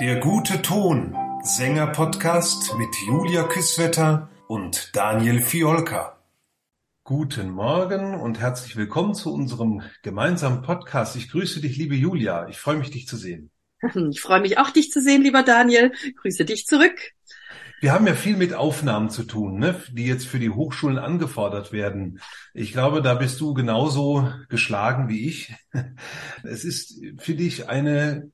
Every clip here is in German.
Der gute Ton, Sänger-Podcast mit Julia Küsswetter und Daniel Fiolka. Guten Morgen und herzlich willkommen zu unserem gemeinsamen Podcast. Ich grüße dich, liebe Julia. Ich freue mich, dich zu sehen. Ich freue mich auch, dich zu sehen, lieber Daniel. grüße dich zurück. Wir haben ja viel mit Aufnahmen zu tun, ne, die jetzt für die Hochschulen angefordert werden. Ich glaube, da bist du genauso geschlagen wie ich. Es ist für dich eine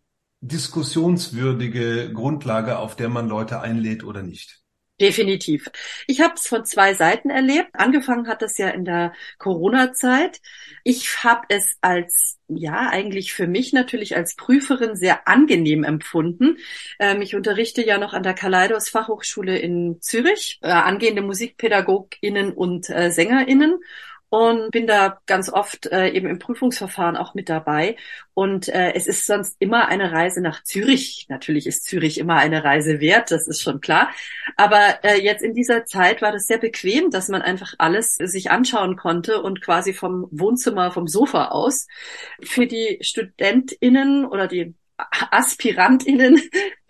diskussionswürdige Grundlage, auf der man Leute einlädt oder nicht. Definitiv. Ich habe es von zwei Seiten erlebt. Angefangen hat das ja in der Corona-Zeit. Ich habe es als, ja, eigentlich für mich natürlich als Prüferin sehr angenehm empfunden. Ähm, ich unterrichte ja noch an der Kaleidos Fachhochschule in Zürich, äh, angehende Musikpädagoginnen und äh, Sängerinnen und bin da ganz oft äh, eben im Prüfungsverfahren auch mit dabei. Und äh, es ist sonst immer eine Reise nach Zürich. Natürlich ist Zürich immer eine Reise wert, das ist schon klar. Aber äh, jetzt in dieser Zeit war das sehr bequem, dass man einfach alles sich anschauen konnte und quasi vom Wohnzimmer, vom Sofa aus. Für die StudentInnen oder die AspirantInnen.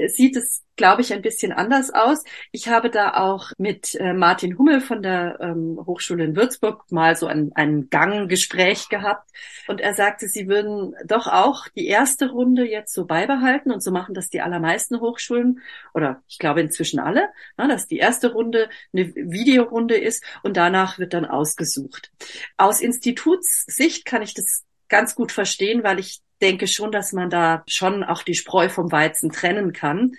Sieht es, glaube ich, ein bisschen anders aus. Ich habe da auch mit äh, Martin Hummel von der ähm, Hochschule in Würzburg mal so ein, ein Ganggespräch gehabt. Und er sagte, sie würden doch auch die erste Runde jetzt so beibehalten. Und so machen das die allermeisten Hochschulen. Oder ich glaube inzwischen alle, na, dass die erste Runde eine Videorunde ist. Und danach wird dann ausgesucht. Aus Institutssicht kann ich das ganz gut verstehen, weil ich denke schon, dass man da schon auch die Spreu vom Weizen trennen kann.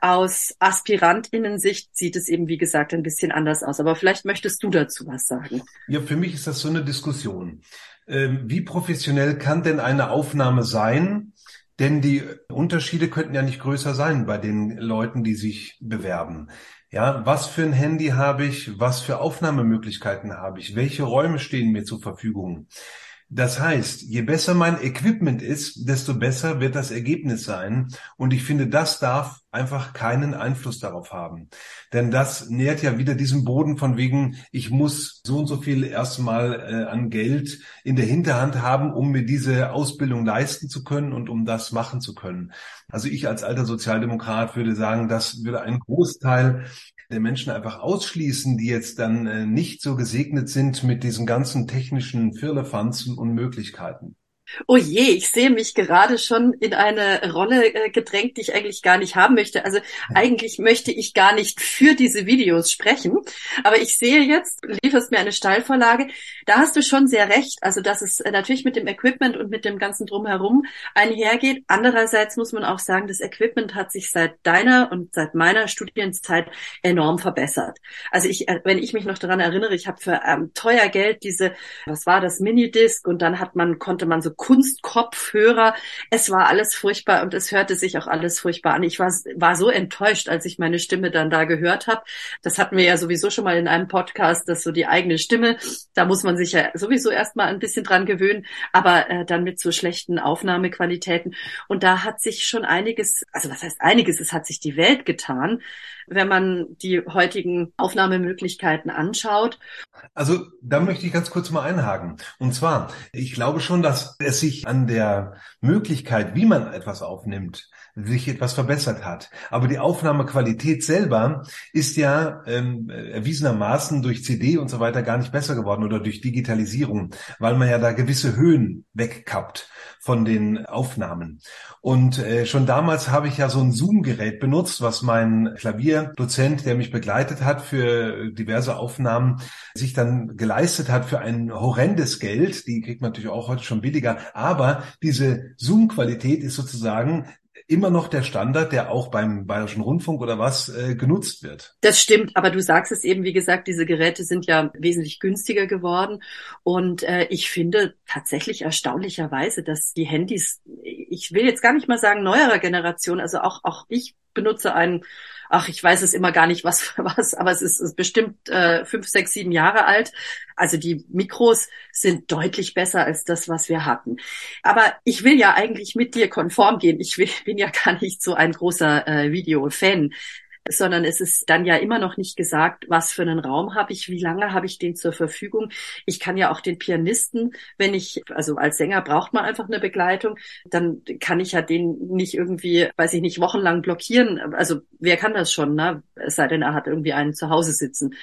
Aus Aspirantinnensicht sieht es eben, wie gesagt, ein bisschen anders aus. Aber vielleicht möchtest du dazu was sagen. Ja, für mich ist das so eine Diskussion. Ähm, wie professionell kann denn eine Aufnahme sein? Denn die Unterschiede könnten ja nicht größer sein bei den Leuten, die sich bewerben. Ja, was für ein Handy habe ich? Was für Aufnahmemöglichkeiten habe ich? Welche Räume stehen mir zur Verfügung? Das heißt, je besser mein Equipment ist, desto besser wird das Ergebnis sein. Und ich finde, das darf einfach keinen Einfluss darauf haben. Denn das nährt ja wieder diesen Boden von wegen, ich muss so und so viel erstmal äh, an Geld in der Hinterhand haben, um mir diese Ausbildung leisten zu können und um das machen zu können. Also ich als alter Sozialdemokrat würde sagen, das würde einen Großteil Menschen einfach ausschließen, die jetzt dann äh, nicht so gesegnet sind mit diesen ganzen technischen Firlefanzen und Möglichkeiten. Oh je, ich sehe mich gerade schon in eine Rolle äh, gedrängt, die ich eigentlich gar nicht haben möchte. Also eigentlich möchte ich gar nicht für diese Videos sprechen. Aber ich sehe jetzt, lieferst mir eine Steilvorlage. Da hast du schon sehr recht. Also, dass es äh, natürlich mit dem Equipment und mit dem ganzen Drumherum einhergeht. Andererseits muss man auch sagen, das Equipment hat sich seit deiner und seit meiner Studienzeit enorm verbessert. Also ich, äh, wenn ich mich noch daran erinnere, ich habe für ähm, teuer Geld diese, was war das, Minidisc und dann hat man, konnte man so Kunstkopfhörer. Es war alles furchtbar und es hörte sich auch alles furchtbar an. Ich war, war so enttäuscht, als ich meine Stimme dann da gehört habe. Das hatten wir ja sowieso schon mal in einem Podcast, dass so die eigene Stimme, da muss man sich ja sowieso erstmal ein bisschen dran gewöhnen, aber äh, dann mit so schlechten Aufnahmequalitäten. Und da hat sich schon einiges, also was heißt einiges, es hat sich die Welt getan wenn man die heutigen Aufnahmemöglichkeiten anschaut. Also da möchte ich ganz kurz mal einhaken. Und zwar, ich glaube schon, dass es sich an der Möglichkeit, wie man etwas aufnimmt, sich etwas verbessert hat. Aber die Aufnahmequalität selber ist ja ähm, erwiesenermaßen durch CD und so weiter gar nicht besser geworden oder durch Digitalisierung, weil man ja da gewisse Höhen wegkappt von den Aufnahmen. Und äh, schon damals habe ich ja so ein Zoom-Gerät benutzt, was mein Klavierdozent, der mich begleitet hat für diverse Aufnahmen, sich dann geleistet hat für ein horrendes Geld. Die kriegt man natürlich auch heute schon billiger. Aber diese Zoom-Qualität ist sozusagen immer noch der Standard, der auch beim Bayerischen Rundfunk oder was äh, genutzt wird. Das stimmt, aber du sagst es eben, wie gesagt, diese Geräte sind ja wesentlich günstiger geworden und äh, ich finde tatsächlich erstaunlicherweise, dass die Handys, ich will jetzt gar nicht mal sagen neuerer Generation, also auch auch ich benutze einen ach, ich weiß es immer gar nicht, was für was, aber es ist, ist bestimmt äh, fünf, sechs, sieben Jahre alt. Also die Mikros sind deutlich besser als das, was wir hatten. Aber ich will ja eigentlich mit dir konform gehen. Ich will, bin ja gar nicht so ein großer äh, Video-Fan. Sondern es ist dann ja immer noch nicht gesagt, was für einen Raum habe ich, wie lange habe ich den zur Verfügung. Ich kann ja auch den Pianisten, wenn ich, also als Sänger braucht man einfach eine Begleitung, dann kann ich ja den nicht irgendwie, weiß ich nicht, wochenlang blockieren. Also wer kann das schon, ne? Es sei denn, er hat irgendwie einen zu Hause sitzen.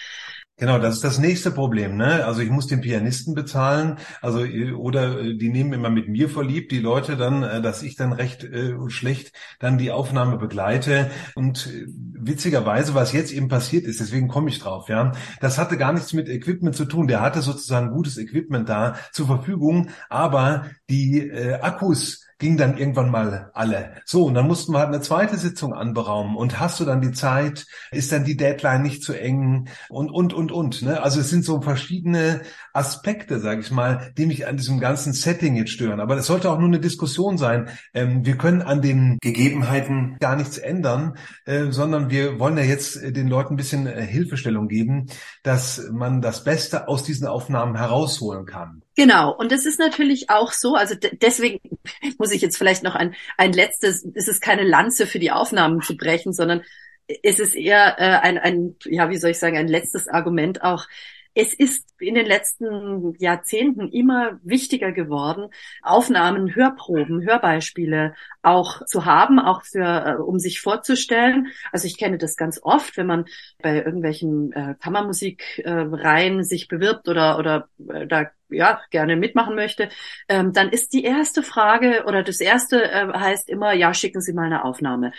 Genau, das ist das nächste Problem. Ne? Also ich muss den Pianisten bezahlen, also oder äh, die nehmen immer mit mir verliebt, die Leute dann, äh, dass ich dann recht äh, schlecht dann die Aufnahme begleite. Und äh, witzigerweise, was jetzt eben passiert ist, deswegen komme ich drauf, ja, das hatte gar nichts mit Equipment zu tun. Der hatte sozusagen gutes Equipment da zur Verfügung, aber die äh, Akkus ging dann irgendwann mal alle. So, und dann mussten wir halt eine zweite Sitzung anberaumen. Und hast du dann die Zeit? Ist dann die Deadline nicht zu eng? Und, und, und, und. Ne? Also es sind so verschiedene Aspekte, sage ich mal, die mich an diesem ganzen Setting jetzt stören. Aber das sollte auch nur eine Diskussion sein. Ähm, wir können an den Gegebenheiten gar nichts ändern, äh, sondern wir wollen ja jetzt den Leuten ein bisschen äh, Hilfestellung geben, dass man das Beste aus diesen Aufnahmen herausholen kann. Genau, und es ist natürlich auch so, also deswegen muss ich jetzt vielleicht noch ein, ein letztes, es ist keine Lanze für die Aufnahmen zu brechen, sondern es ist eher äh, ein, ein, ja, wie soll ich sagen, ein letztes Argument auch. Es ist in den letzten Jahrzehnten immer wichtiger geworden, Aufnahmen, Hörproben, Hörbeispiele auch zu haben, auch für, äh, um sich vorzustellen. Also ich kenne das ganz oft, wenn man bei irgendwelchen äh, Kammermusikreihen äh, sich bewirbt oder, oder äh, da ja, gerne mitmachen möchte, ähm, dann ist die erste Frage oder das erste äh, heißt immer, ja, schicken Sie mal eine Aufnahme.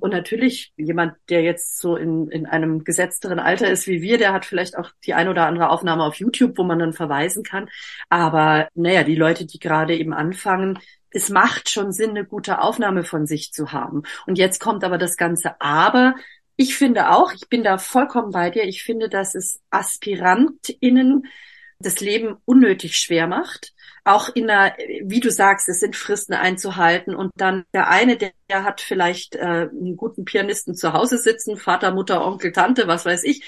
Und natürlich jemand, der jetzt so in, in einem gesetzteren Alter ist wie wir, der hat vielleicht auch die ein oder andere Aufnahme auf YouTube, wo man dann verweisen kann. Aber naja, die Leute, die gerade eben anfangen, es macht schon Sinn, eine gute Aufnahme von sich zu haben. Und jetzt kommt aber das ganze Aber. Ich finde auch, ich bin da vollkommen bei dir, ich finde, dass es AspirantInnen das Leben unnötig schwer macht. Auch in der, wie du sagst, es sind Fristen einzuhalten und dann der eine, der, hat vielleicht äh, einen guten Pianisten zu Hause sitzen, Vater, Mutter, Onkel, Tante, was weiß ich,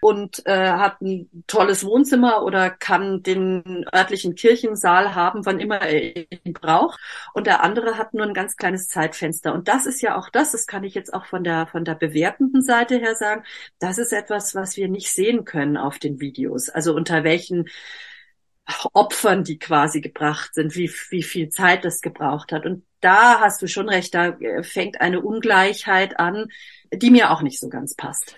und äh, hat ein tolles Wohnzimmer oder kann den örtlichen Kirchensaal haben, wann immer er ihn braucht. Und der andere hat nur ein ganz kleines Zeitfenster. Und das ist ja auch das, das kann ich jetzt auch von der, von der bewertenden Seite her sagen, das ist etwas, was wir nicht sehen können auf den Videos. Also unter welchen Opfern, die quasi gebracht sind, wie, wie viel Zeit das gebraucht hat. Und da hast du schon recht, da äh, fängt eine Ungleichheit an, die mir auch nicht so ganz passt.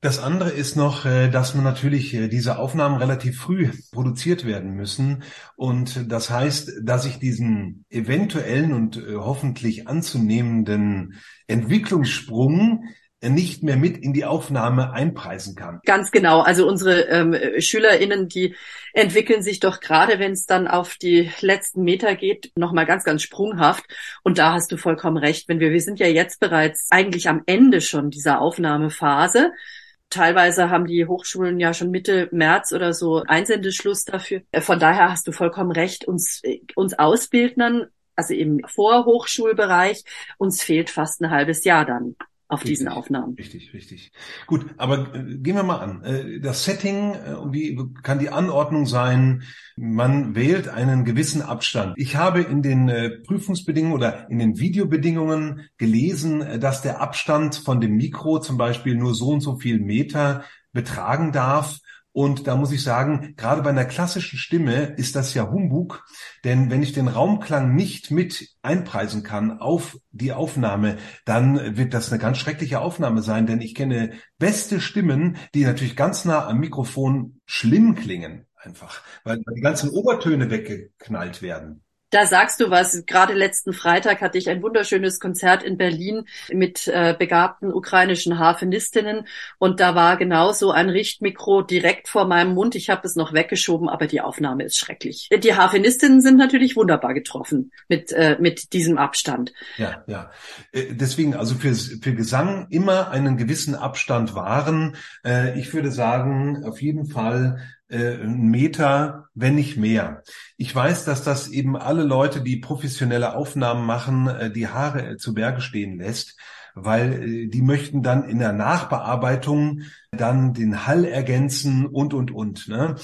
Das andere ist noch, äh, dass man natürlich äh, diese Aufnahmen relativ früh produziert werden müssen. Und das heißt, dass ich diesen eventuellen und hoffentlich anzunehmenden Entwicklungssprung nicht mehr mit in die Aufnahme einpreisen kann. Ganz genau. Also unsere ähm, SchülerInnen, die entwickeln sich doch gerade, wenn es dann auf die letzten Meter geht, nochmal ganz, ganz sprunghaft. Und da hast du vollkommen recht. Wenn wir, wir sind ja jetzt bereits eigentlich am Ende schon dieser Aufnahmephase. Teilweise haben die Hochschulen ja schon Mitte März oder so Einsendeschluss dafür. Äh, von daher hast du vollkommen recht. Uns, äh, uns Ausbildnern, also im Vorhochschulbereich, uns fehlt fast ein halbes Jahr dann auf richtig, diesen Aufnahmen. Richtig, richtig. Gut, aber äh, gehen wir mal an. Äh, das Setting, äh, wie kann die Anordnung sein? Man wählt einen gewissen Abstand. Ich habe in den äh, Prüfungsbedingungen oder in den Videobedingungen gelesen, äh, dass der Abstand von dem Mikro zum Beispiel nur so und so viel Meter betragen darf. Und da muss ich sagen, gerade bei einer klassischen Stimme ist das ja Humbug, denn wenn ich den Raumklang nicht mit einpreisen kann auf die Aufnahme, dann wird das eine ganz schreckliche Aufnahme sein, denn ich kenne beste Stimmen, die natürlich ganz nah am Mikrofon schlimm klingen, einfach, weil die ganzen Obertöne weggeknallt werden. Da sagst du was. Gerade letzten Freitag hatte ich ein wunderschönes Konzert in Berlin mit äh, begabten ukrainischen Harfenistinnen und da war genauso ein Richtmikro direkt vor meinem Mund. Ich habe es noch weggeschoben, aber die Aufnahme ist schrecklich. Die Harfenistinnen sind natürlich wunderbar getroffen mit äh, mit diesem Abstand. Ja, ja. Äh, deswegen also für für Gesang immer einen gewissen Abstand wahren. Äh, ich würde sagen auf jeden Fall äh, Meter, wenn nicht mehr. Ich weiß, dass das eben alle Leute, die professionelle Aufnahmen machen, äh, die Haare äh, zu Berge stehen lässt, weil die möchten dann in der Nachbearbeitung dann den Hall ergänzen und, und, und. Ne?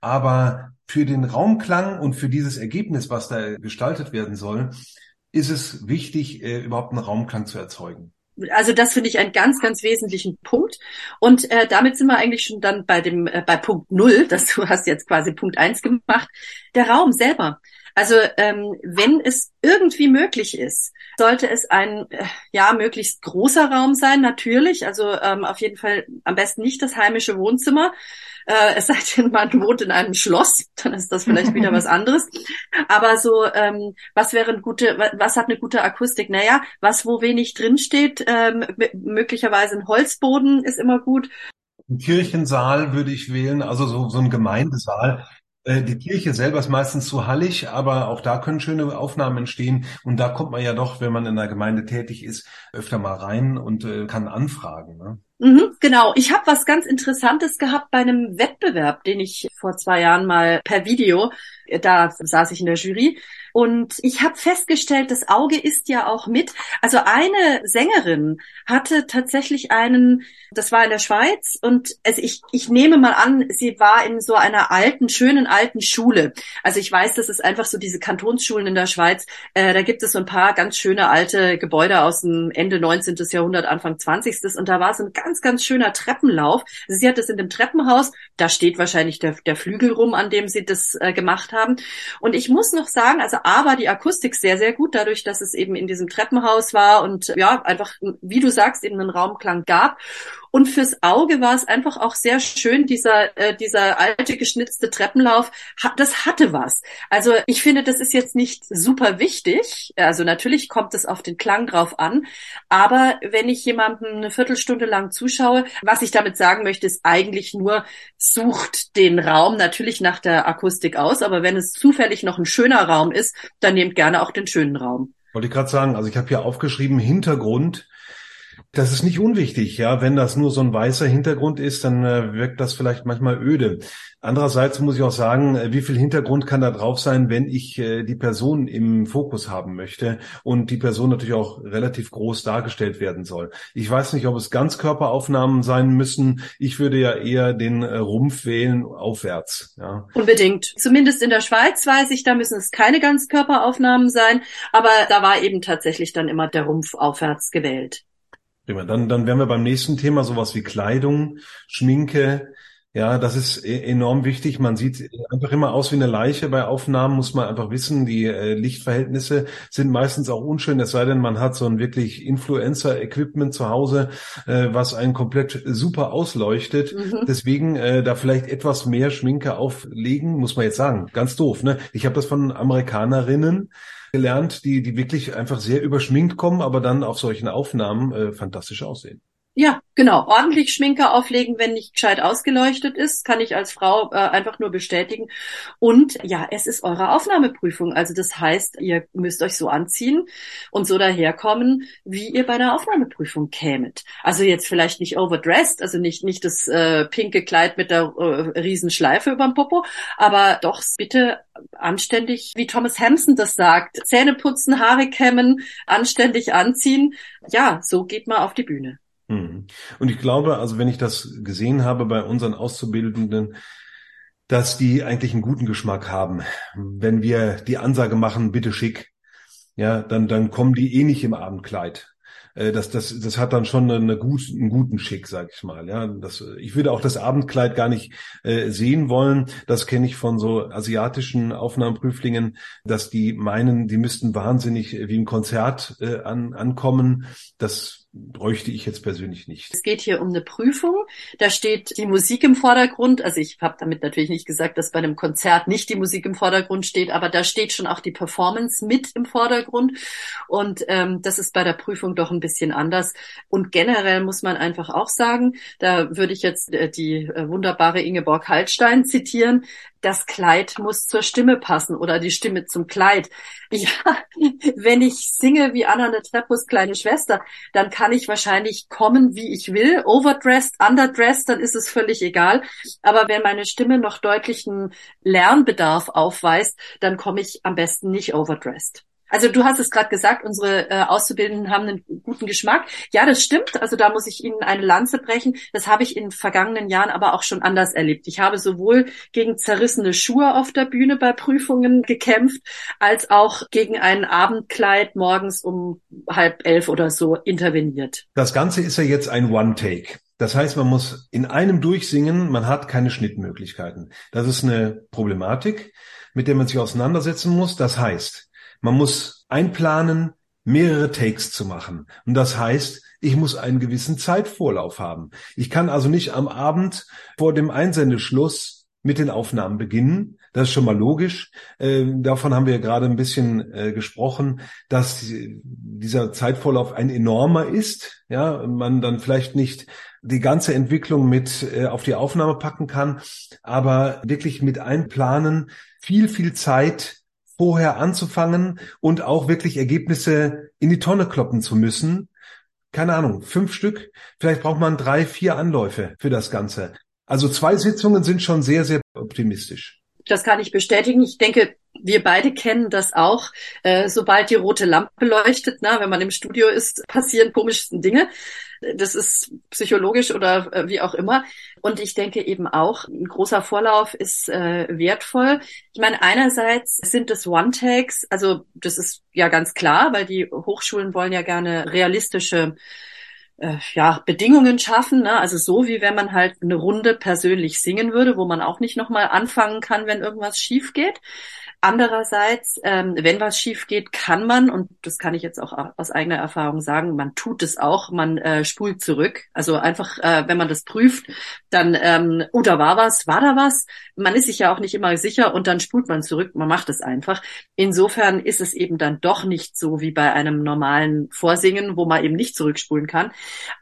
Aber für den Raumklang und für dieses Ergebnis, was da gestaltet werden soll, ist es wichtig, überhaupt einen Raumklang zu erzeugen. Also das finde ich einen ganz, ganz wesentlichen Punkt. Und äh, damit sind wir eigentlich schon dann bei dem äh, bei Punkt null, dass du hast jetzt quasi Punkt eins gemacht. Der Raum selber. Also ähm, wenn es irgendwie möglich ist, sollte es ein äh, ja möglichst großer Raum sein, natürlich. Also ähm, auf jeden Fall am besten nicht das heimische Wohnzimmer. Äh, es sei denn, man wohnt in einem Schloss, dann ist das vielleicht wieder was anderes. Aber so, ähm, was wäre eine gute, was hat eine gute Akustik? Naja, was wo wenig drinsteht, ähm, möglicherweise ein Holzboden ist immer gut. Ein Kirchensaal würde ich wählen, also so, so ein Gemeindesaal. Äh, die Kirche selber ist meistens zu hallig, aber auch da können schöne Aufnahmen entstehen. Und da kommt man ja doch, wenn man in der Gemeinde tätig ist, öfter mal rein und äh, kann anfragen. Ne? Mhm, genau. Ich habe was ganz Interessantes gehabt bei einem Wettbewerb, den ich vor zwei Jahren mal per Video, da saß ich in der Jury, und ich habe festgestellt, das Auge ist ja auch mit. Also eine Sängerin hatte tatsächlich einen, das war in der Schweiz und also ich, ich nehme mal an, sie war in so einer alten, schönen alten Schule. Also ich weiß, das ist einfach so diese Kantonsschulen in der Schweiz. Äh, da gibt es so ein paar ganz schöne alte Gebäude aus dem Ende 19. Jahrhundert, Anfang 20. Und da war so ein ganz, ganz schöner Treppenlauf. Also sie hat das in dem Treppenhaus, da steht wahrscheinlich der, der Flügel rum, an dem sie das äh, gemacht haben. Und ich muss noch sagen, also aber die Akustik sehr, sehr gut, dadurch, dass es eben in diesem Treppenhaus war und ja, einfach, wie du sagst, eben einen Raumklang gab. Und fürs Auge war es einfach auch sehr schön, dieser, äh, dieser alte geschnitzte Treppenlauf, das hatte was. Also ich finde, das ist jetzt nicht super wichtig. Also natürlich kommt es auf den Klang drauf an. Aber wenn ich jemandem eine Viertelstunde lang zuschaue, was ich damit sagen möchte, ist eigentlich nur, sucht den Raum natürlich nach der Akustik aus. Aber wenn es zufällig noch ein schöner Raum ist, dann nehmt gerne auch den schönen Raum. Wollte ich gerade sagen, also ich habe hier aufgeschrieben, Hintergrund das ist nicht unwichtig, ja. Wenn das nur so ein weißer Hintergrund ist, dann äh, wirkt das vielleicht manchmal öde. Andererseits muss ich auch sagen, äh, wie viel Hintergrund kann da drauf sein, wenn ich äh, die Person im Fokus haben möchte und die Person natürlich auch relativ groß dargestellt werden soll. Ich weiß nicht, ob es Ganzkörperaufnahmen sein müssen. Ich würde ja eher den Rumpf wählen aufwärts. Ja. Unbedingt. Zumindest in der Schweiz weiß ich, da müssen es keine Ganzkörperaufnahmen sein, aber da war eben tatsächlich dann immer der Rumpf aufwärts gewählt. Prima. Dann, dann wären wir beim nächsten Thema, sowas wie Kleidung, Schminke. Ja, das ist e-, enorm wichtig. Man sieht einfach immer aus wie eine Leiche. Bei Aufnahmen muss man einfach wissen, die äh, Lichtverhältnisse sind meistens auch unschön, es sei denn, man hat so ein wirklich Influencer-Equipment zu Hause, äh, was einen komplett super ausleuchtet. Mhm. Deswegen äh, da vielleicht etwas mehr Schminke auflegen, muss man jetzt sagen. Ganz doof, ne? Ich habe das von Amerikanerinnen gelernt, die, die wirklich einfach sehr überschminkt kommen, aber dann auf solchen Aufnahmen äh, fantastisch aussehen. Ja, genau. Ordentlich Schminke auflegen, wenn nicht gescheit ausgeleuchtet ist, kann ich als Frau äh, einfach nur bestätigen. Und ja, es ist eure Aufnahmeprüfung. Also das heißt, ihr müsst euch so anziehen und so daherkommen, wie ihr bei einer Aufnahmeprüfung kämet. Also jetzt vielleicht nicht overdressed, also nicht nicht das äh, pinke Kleid mit der äh, Riesenschleife überm Popo, aber doch bitte anständig, wie Thomas Hampson das sagt. Zähne putzen, Haare kämmen, anständig anziehen. Ja, so geht man auf die Bühne. Mhm. Und ich glaube, also wenn ich das gesehen habe bei unseren Auszubildenden, dass die eigentlich einen guten Geschmack haben. Wenn wir die Ansage machen, bitte schick, ja, dann, dann kommen die eh nicht im Abendkleid. Äh, das, das, das hat dann schon eine gut, einen guten Schick, sag ich mal. Ja, das, ich würde auch das Abendkleid gar nicht äh, sehen wollen. Das kenne ich von so asiatischen Aufnahmeprüflingen, dass die meinen, die müssten wahnsinnig wie ein Konzert äh, an, ankommen. Das bräuchte ich jetzt persönlich nicht. Es geht hier um eine Prüfung. Da steht die Musik im Vordergrund. Also ich habe damit natürlich nicht gesagt, dass bei einem Konzert nicht die Musik im Vordergrund steht, aber da steht schon auch die Performance mit im Vordergrund. Und ähm, das ist bei der Prüfung doch ein bisschen anders. Und generell muss man einfach auch sagen, da würde ich jetzt äh, die äh, wunderbare Ingeborg Hallstein zitieren, das Kleid muss zur Stimme passen oder die Stimme zum Kleid. Ja, wenn ich singe wie Anna Netrebus kleine Schwester, dann kann ich wahrscheinlich kommen, wie ich will, overdressed, underdressed, dann ist es völlig egal. Aber wenn meine Stimme noch deutlichen Lernbedarf aufweist, dann komme ich am besten nicht overdressed. Also du hast es gerade gesagt, unsere äh, Auszubildenden haben einen guten Geschmack. Ja, das stimmt. Also da muss ich Ihnen eine Lanze brechen. Das habe ich in vergangenen Jahren aber auch schon anders erlebt. Ich habe sowohl gegen zerrissene Schuhe auf der Bühne bei Prüfungen gekämpft, als auch gegen ein Abendkleid morgens um halb elf oder so interveniert. Das Ganze ist ja jetzt ein One-Take. Das heißt, man muss in einem durchsingen, man hat keine Schnittmöglichkeiten. Das ist eine Problematik, mit der man sich auseinandersetzen muss. Das heißt, man muss einplanen, mehrere Takes zu machen. Und das heißt, ich muss einen gewissen Zeitvorlauf haben. Ich kann also nicht am Abend vor dem Einsendeschluss mit den Aufnahmen beginnen. Das ist schon mal logisch. Äh, davon haben wir gerade ein bisschen äh, gesprochen, dass dieser Zeitvorlauf ein enormer ist. Ja, man dann vielleicht nicht die ganze Entwicklung mit äh, auf die Aufnahme packen kann, aber wirklich mit einplanen, viel, viel Zeit vorher anzufangen und auch wirklich Ergebnisse in die Tonne kloppen zu müssen. Keine Ahnung, fünf Stück. Vielleicht braucht man drei, vier Anläufe für das Ganze. Also zwei Sitzungen sind schon sehr, sehr optimistisch. Das kann ich bestätigen. Ich denke, wir beide kennen das auch. Äh, sobald die rote Lampe leuchtet, na, wenn man im Studio ist, passieren komischsten Dinge. Das ist psychologisch oder äh, wie auch immer. Und ich denke eben auch, ein großer Vorlauf ist äh, wertvoll. Ich meine, einerseits sind es One-Takes, also das ist ja ganz klar, weil die Hochschulen wollen ja gerne realistische äh, ja, Bedingungen schaffen, ne? also so wie wenn man halt eine Runde persönlich singen würde, wo man auch nicht nochmal anfangen kann, wenn irgendwas schief geht. Andererseits, ähm, wenn was schief geht, kann man, und das kann ich jetzt auch aus eigener Erfahrung sagen, man tut es auch, man äh, spult zurück. Also einfach, äh, wenn man das prüft, dann, ähm, oh, da war was, war da was? Man ist sich ja auch nicht immer sicher und dann spult man zurück, man macht es einfach. Insofern ist es eben dann doch nicht so wie bei einem normalen Vorsingen, wo man eben nicht zurückspulen kann.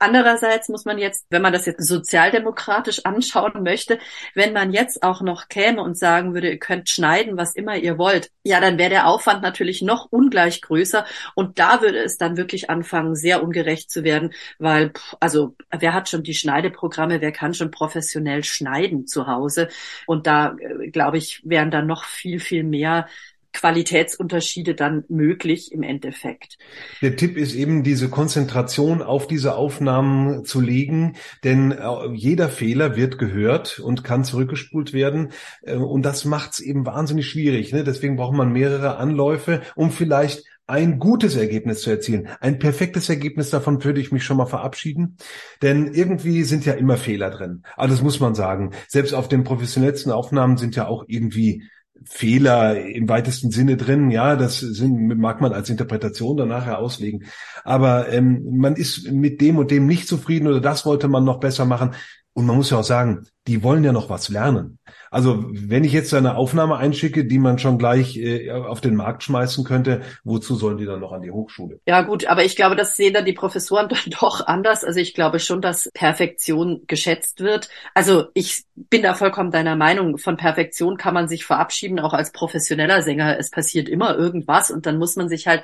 Andererseits muss man jetzt, wenn man das jetzt sozialdemokratisch anschauen möchte, wenn man jetzt auch noch käme und sagen würde, ihr könnt schneiden, was immer ihr ihr wollt, ja, dann wäre der Aufwand natürlich noch ungleich größer. Und da würde es dann wirklich anfangen, sehr ungerecht zu werden, weil, also, wer hat schon die Schneideprogramme, wer kann schon professionell schneiden zu Hause? Und da, äh, glaube ich, wären dann noch viel, viel mehr Qualitätsunterschiede dann möglich im Endeffekt. Der Tipp ist eben, diese Konzentration auf diese Aufnahmen zu legen, denn äh, jeder Fehler wird gehört und kann zurückgespult werden. Äh, und das macht es eben wahnsinnig schwierig. Ne? Deswegen braucht man mehrere Anläufe, um vielleicht ein gutes Ergebnis zu erzielen. Ein perfektes Ergebnis, davon würde ich mich schon mal verabschieden. Denn irgendwie sind ja immer Fehler drin. Das muss man sagen. Selbst auf den professionellsten Aufnahmen sind ja auch irgendwie Fehler im weitesten Sinne drin. Ja, das sind, mag man als Interpretation dann nachher auslegen. Aber ähm, man ist mit dem und dem nicht zufrieden oder das wollte man noch besser machen. Und man muss ja auch sagen, die wollen ja noch was lernen. Also wenn ich jetzt eine Aufnahme einschicke, die man schon gleich äh, auf den Markt schmeißen könnte, wozu sollen die dann noch an die Hochschule? Ja gut, aber ich glaube, das sehen dann die Professoren dann doch anders. Also ich glaube schon, dass Perfektion geschätzt wird. Also ich bin da vollkommen deiner Meinung. Von Perfektion kann man sich verabschieden, auch als professioneller Sänger. Es passiert immer irgendwas und dann muss man sich halt,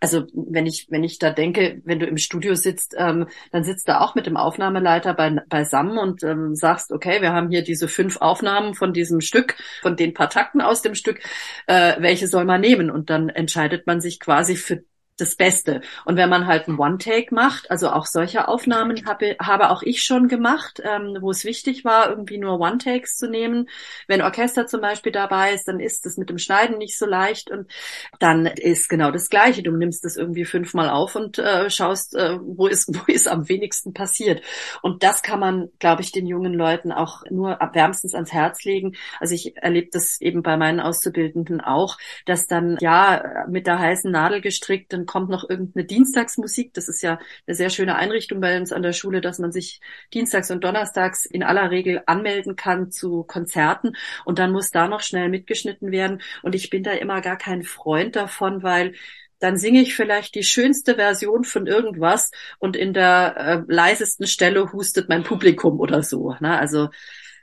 also wenn ich, wenn ich da denke, wenn du im Studio sitzt, ähm, dann sitzt du auch mit dem Aufnahmeleiter bei, beisammen und ähm, sagst, okay, wir haben hier diese fünf Aufnahmen von diesem Stück, von den paar Takten aus dem Stück, äh, welche soll man nehmen? Und dann entscheidet man sich quasi für das Beste. Und wenn man halt ein One-Take macht, also auch solche Aufnahmen habe, habe auch ich schon gemacht, ähm, wo es wichtig war, irgendwie nur One-Takes zu nehmen. Wenn Orchester zum Beispiel dabei ist, dann ist das mit dem Schneiden nicht so leicht und dann ist genau das Gleiche. Du nimmst das irgendwie fünfmal auf und äh, schaust, äh, wo ist, wo ist am wenigsten passiert. Und das kann man, glaube ich, den jungen Leuten auch nur wärmstens ans Herz legen. Also ich erlebe das eben bei meinen Auszubildenden auch, dass dann ja mit der heißen Nadel gestrickt, dann kommt noch irgendeine Dienstagsmusik. Das ist ja eine sehr schöne Einrichtung bei uns an der Schule, dass man sich dienstags und donnerstags in aller Regel anmelden kann zu Konzerten und dann muss da noch schnell mitgeschnitten werden. Und ich bin da immer gar kein Freund davon, weil dann singe ich vielleicht die schönste Version von irgendwas und in der äh, leisesten Stelle hustet mein Publikum oder so. Ne? Also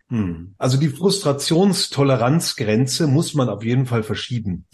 hm. Also die Frustrationstoleranzgrenze muss man auf jeden Fall verschieben.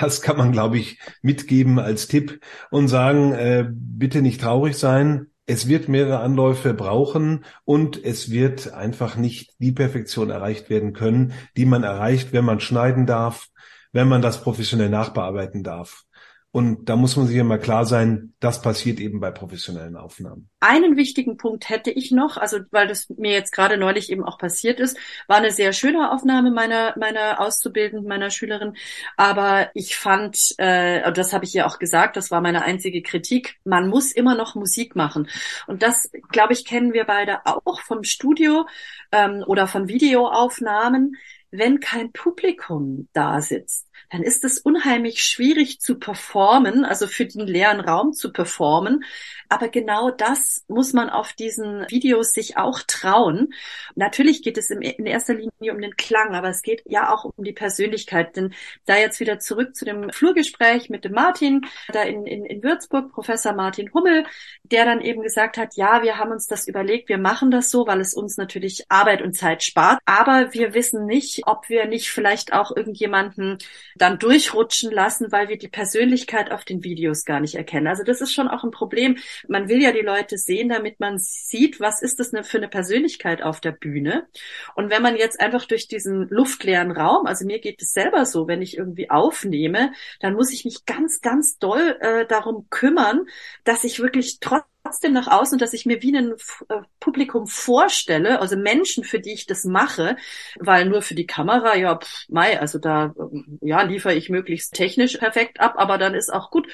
Das kann man, glaube ich, mitgeben als Tipp und sagen, äh, bitte nicht traurig sein. Es wird mehrere Anläufe brauchen und es wird einfach nicht die Perfektion erreicht werden können, die man erreicht, wenn man schneiden darf, wenn man das professionell nachbearbeiten darf. Und da muss man sich ja mal klar sein, das passiert eben bei professionellen Aufnahmen. Einen wichtigen Punkt hätte ich noch, also weil das mir jetzt gerade neulich eben auch passiert ist, war eine sehr schöne Aufnahme meiner meiner Auszubildenden, meiner Schülerin. Aber ich fand, äh, das habe ich ja auch gesagt, das war meine einzige Kritik. Man muss immer noch Musik machen, und das, glaube ich, kennen wir beide auch vom Studio ähm, oder von Videoaufnahmen. Wenn kein Publikum da sitzt, dann ist es unheimlich schwierig zu performen, also für den leeren Raum zu performen. Aber genau das muss man auf diesen Videos sich auch trauen. Natürlich geht es in erster Linie um den Klang, aber es geht ja auch um die Persönlichkeit. Denn da jetzt wieder zurück zu dem Flurgespräch mit dem Martin, da in, in, in Würzburg, Professor Martin Hummel, der dann eben gesagt hat, ja, wir haben uns das überlegt, wir machen das so, weil es uns natürlich Arbeit und Zeit spart. Aber wir wissen nicht, ob wir nicht vielleicht auch irgendjemanden dann durchrutschen lassen, weil wir die Persönlichkeit auf den Videos gar nicht erkennen. Also das ist schon auch ein Problem. Man will ja die Leute sehen, damit man sieht, was ist das für eine Persönlichkeit auf der Bühne. Und wenn man jetzt einfach durch diesen luftleeren Raum, also mir geht es selber so, wenn ich irgendwie aufnehme, dann muss ich mich ganz, ganz doll äh, darum kümmern, dass ich wirklich trotzdem trotzdem nach außen, dass ich mir wie ein äh, Publikum vorstelle, also Menschen, für die ich das mache, weil nur für die Kamera, ja, pff, mei, also da, ähm, ja, liefere ich möglichst technisch perfekt ab, aber dann ist auch gut.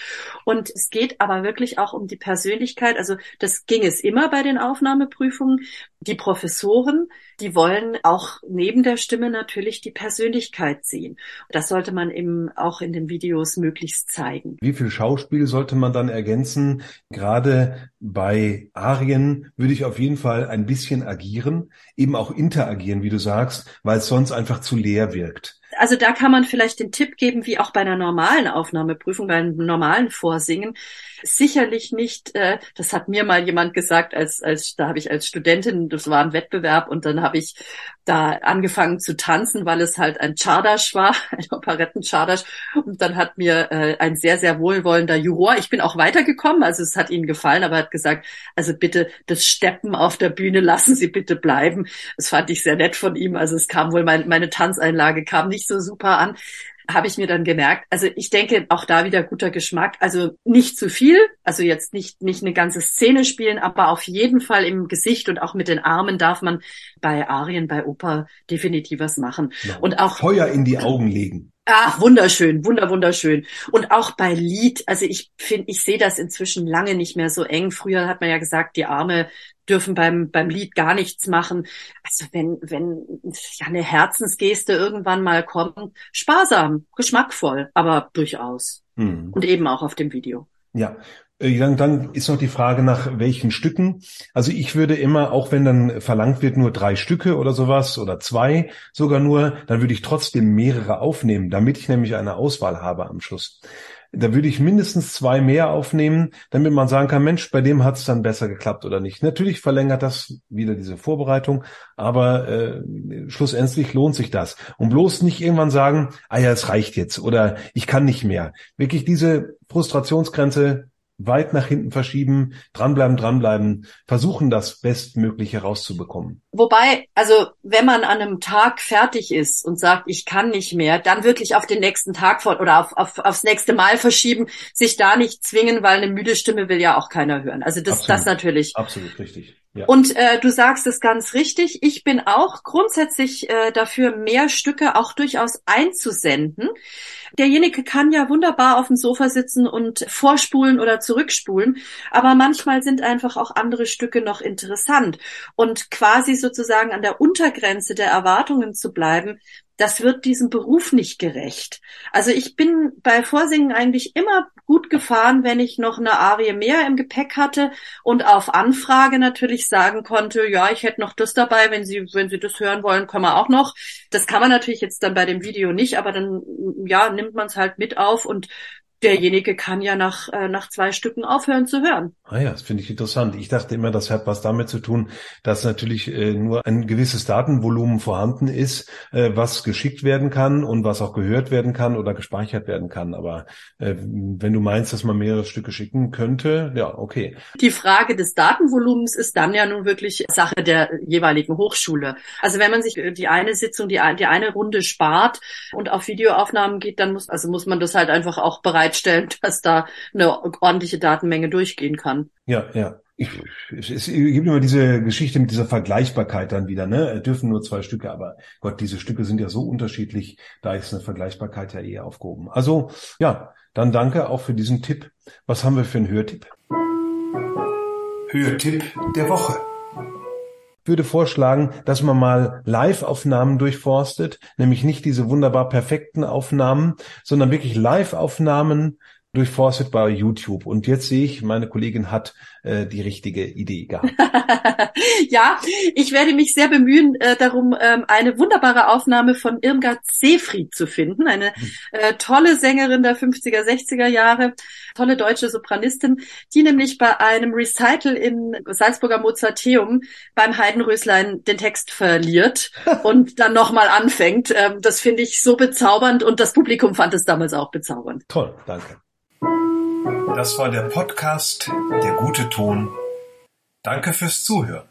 Und es geht aber wirklich auch um die Persönlichkeit. Also das ging es immer bei den Aufnahmeprüfungen. Die Professoren, die wollen auch neben der Stimme natürlich die Persönlichkeit sehen. Das sollte man eben auch in den Videos möglichst zeigen. Wie viel Schauspiel sollte man dann ergänzen? Gerade bei Arien würde ich auf jeden Fall ein bisschen agieren, eben auch interagieren, wie du sagst, weil es sonst einfach zu leer wirkt also da kann man vielleicht den Tipp geben, wie auch bei einer normalen Aufnahmeprüfung, bei einem normalen Vorsingen. Sicherlich nicht, äh, das hat mir mal jemand gesagt, als, als da habe ich als Studentin, das war ein Wettbewerb und dann habe ich da angefangen zu tanzen, weil es halt ein Czardasch war, ein Operetten-Czardasch. Und dann hat mir äh, ein sehr, sehr wohlwollender Juror, ich bin auch weitergekommen, also es hat ihm gefallen, aber er hat gesagt, also bitte das Steppen auf der Bühne lassen Sie bitte bleiben. Das fand ich sehr nett von ihm. Also es kam wohl, mein, meine Tanzeinlage kam nicht so super an habe ich mir dann gemerkt. Also ich denke auch da wieder guter Geschmack. Also nicht zu viel, also jetzt nicht nicht eine ganze Szene spielen, aber auf jeden Fall im Gesicht und auch mit den Armen darf man bei Arien, bei Oper definitiv was machen. Ja. Und auch Feuer in die Augen legen. Ach, wunderschön, wunder, wunderschön. Und auch bei Lied, also ich finde, ich sehe das inzwischen lange nicht mehr so eng. Früher hat man ja gesagt, die Arme dürfen beim, beim Lied gar nichts machen. Also wenn, wenn ja eine Herzensgeste irgendwann mal kommt, sparsam, geschmackvoll, aber durchaus. Hm. Und eben auch auf dem Video. Ja, dann, dann ist noch die Frage nach welchen Stücken. Also ich würde immer, auch wenn dann verlangt wird, nur drei Stücke oder sowas oder zwei sogar nur, dann würde ich trotzdem mehrere aufnehmen, damit ich nämlich eine Auswahl habe am Schluss. Da würde ich mindestens zwei mehr aufnehmen, damit man sagen kann, Mensch, bei dem hat es dann besser geklappt oder nicht. Natürlich verlängert das wieder diese Vorbereitung, aber äh, schlussendlich lohnt sich das. Und bloß nicht irgendwann sagen, ah ja, es reicht jetzt oder ich kann nicht mehr. Wirklich diese Frustrationsgrenze weit nach hinten verschieben, dranbleiben, dranbleiben, versuchen das Bestmögliche rauszubekommen. Wobei, also wenn man an einem Tag fertig ist und sagt, ich kann nicht mehr, dann wirklich auf den nächsten Tag vor oder auf, auf, aufs nächste Mal verschieben, sich da nicht zwingen, weil eine müde Stimme will ja auch keiner hören. Also das, Absolut. das natürlich. Absolut richtig. Und äh, du sagst es ganz richtig. Ich bin auch grundsätzlich äh, dafür, mehr Stücke auch durchaus einzusenden. Derjenige kann ja wunderbar auf dem Sofa sitzen und vorspulen oder zurückspulen, aber manchmal sind einfach auch andere Stücke noch interessant. Und quasi sozusagen an der Untergrenze der Erwartungen zu bleiben, das wird diesem Beruf nicht gerecht. Also ich bin bei Vorsingen eigentlich immer gut gefahren, wenn ich noch eine Arie mehr im Gepäck hatte und auf Anfrage natürlich sagen konnte, ja, ich hätte noch das dabei, wenn Sie, wenn Sie das hören wollen, können wir auch noch. Das kann man natürlich jetzt dann bei dem Video nicht, aber dann, ja, nimmt man es halt mit auf und derjenige kann ja nach, äh, nach zwei Stücken aufhören zu hören. Ah ja, das finde ich interessant. Ich dachte immer, das hat was damit zu tun, dass natürlich äh, nur ein gewisses Datenvolumen vorhanden ist, äh, was geschickt werden kann und was auch gehört werden kann oder gespeichert werden kann. Aber äh, wenn du meinst, dass man mehrere Stücke schicken könnte, ja, okay. Die Frage des Datenvolumens ist dann ja nun wirklich Sache der jeweiligen Hochschule. Also wenn man sich die eine Sitzung, die, die eine Runde spart und auf Videoaufnahmen geht, dann muss, also muss man das halt einfach auch bereit bereitstellen, dass da eine ordentliche Datenmenge durchgehen kann. Ja, ja. Ich, es, es gibt immer diese Geschichte mit dieser Vergleichbarkeit dann wieder, ne? Dürfen nur zwei Stücke, aber Gott, diese Stücke sind ja so unterschiedlich, da ist eine Vergleichbarkeit ja eher aufgehoben. Also ja, dann danke auch für diesen Tipp. Was haben wir für einen Hörtipp? Hörtipp der Woche würde vorschlagen, dass man mal Live-Aufnahmen durchforstet, nämlich nicht diese wunderbar perfekten Aufnahmen, sondern wirklich Live-Aufnahmen durchforstet bei YouTube. Und jetzt sehe ich, meine Kollegin hat äh, die richtige Idee gehabt. ja, ich werde mich sehr bemühen, äh, darum ähm, eine wunderbare Aufnahme von Irmgard Seefried zu finden. Eine äh, tolle Sängerin der 50er, 60er Jahre, tolle deutsche Sopranistin, die nämlich bei einem Recital im Salzburger Mozarteum beim Heidenröslein den Text verliert und dann nochmal anfängt. Ähm, das finde ich so bezaubernd und das Publikum fand es damals auch bezaubernd. Toll, danke. Das war der Podcast Der gute Ton. Danke fürs Zuhören.